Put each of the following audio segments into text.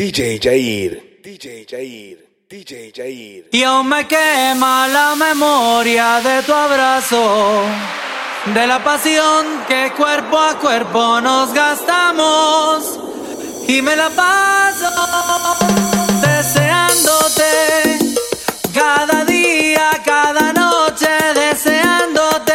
DJ Jair. DJ Jair. DJ Jair. Y aún me quema la memoria de tu abrazo, de la pasión que cuerpo a cuerpo nos gastamos. Y me la paso deseándote, cada día, cada noche deseándote.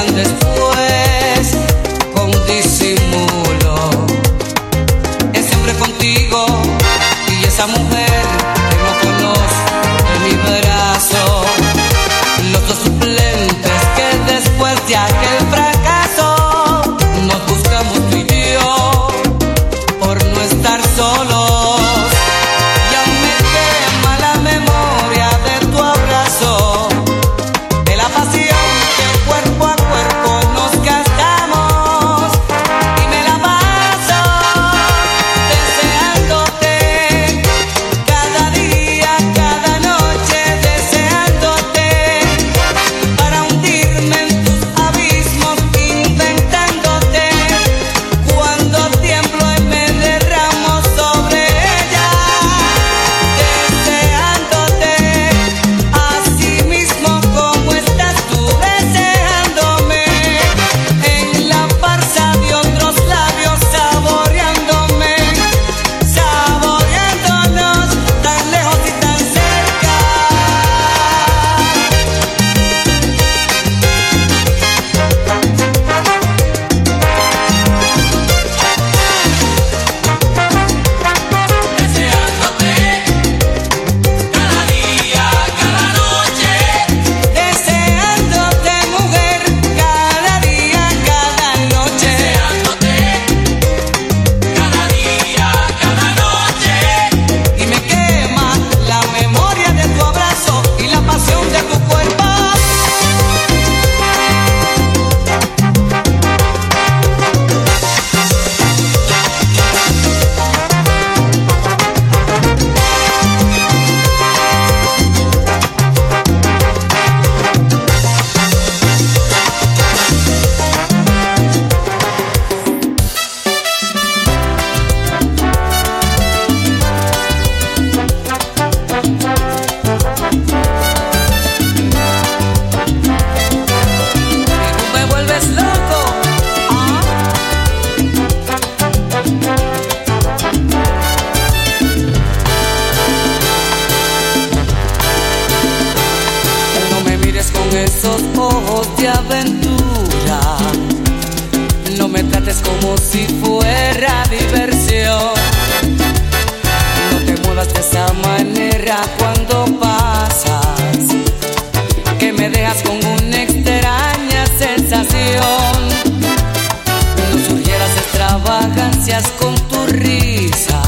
miran después con disimulo. Es siempre contigo y esa mujer. con esos ojos de aventura. No me trates como si fuera diversión. No te muevas de esa manera cuando pasas, que me dejas con una extraña sensación. No surgieras extravagancias con tu risa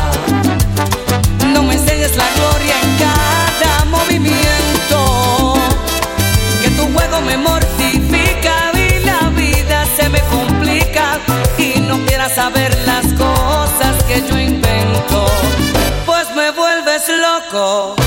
Go.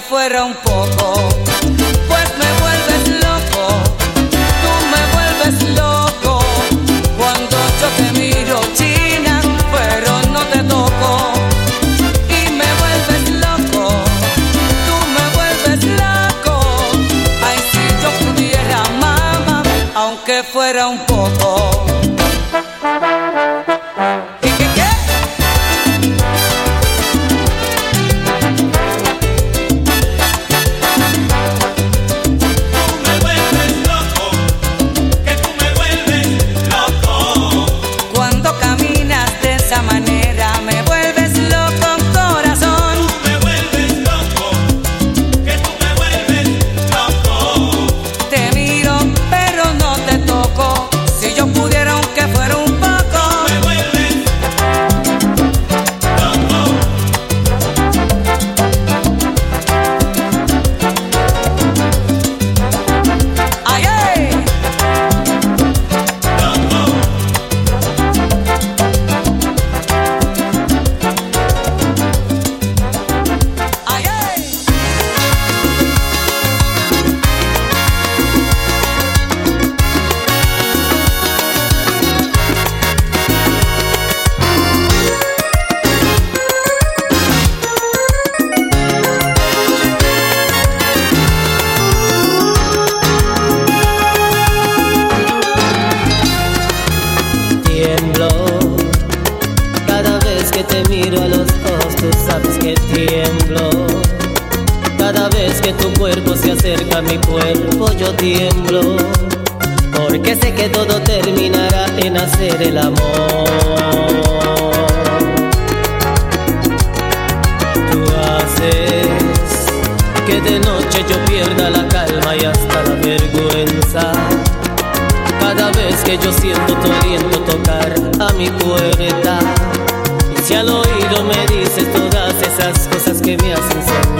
Fuera un poco, pues me vuelves loco, tú me vuelves loco, cuando yo te miro china, pero no te toco, y me vuelves loco, tú me vuelves loco, ay si yo pudiera mamá, aunque fuera un poco. tu cuerpo se acerca a mi cuerpo yo tiemblo. Porque sé que todo terminará en hacer el amor. Tú haces que de noche yo pierda la calma y hasta la vergüenza. Cada vez que yo siento tu aliento tocar a mi puerta. Y si al oído me dices todas esas cosas que me hacen sentir.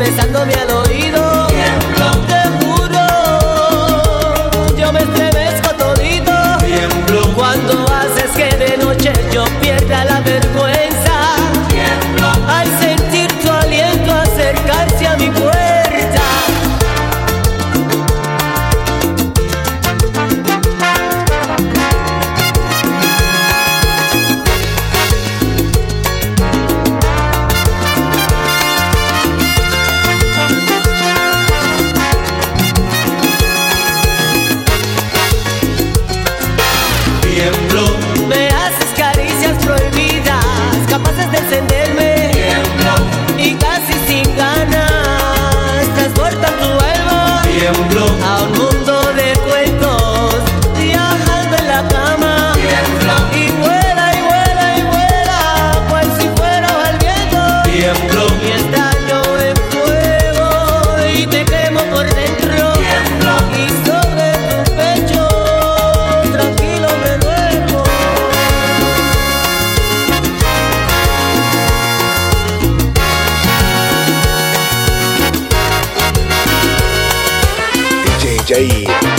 besándome a los DJ.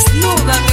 desnuda.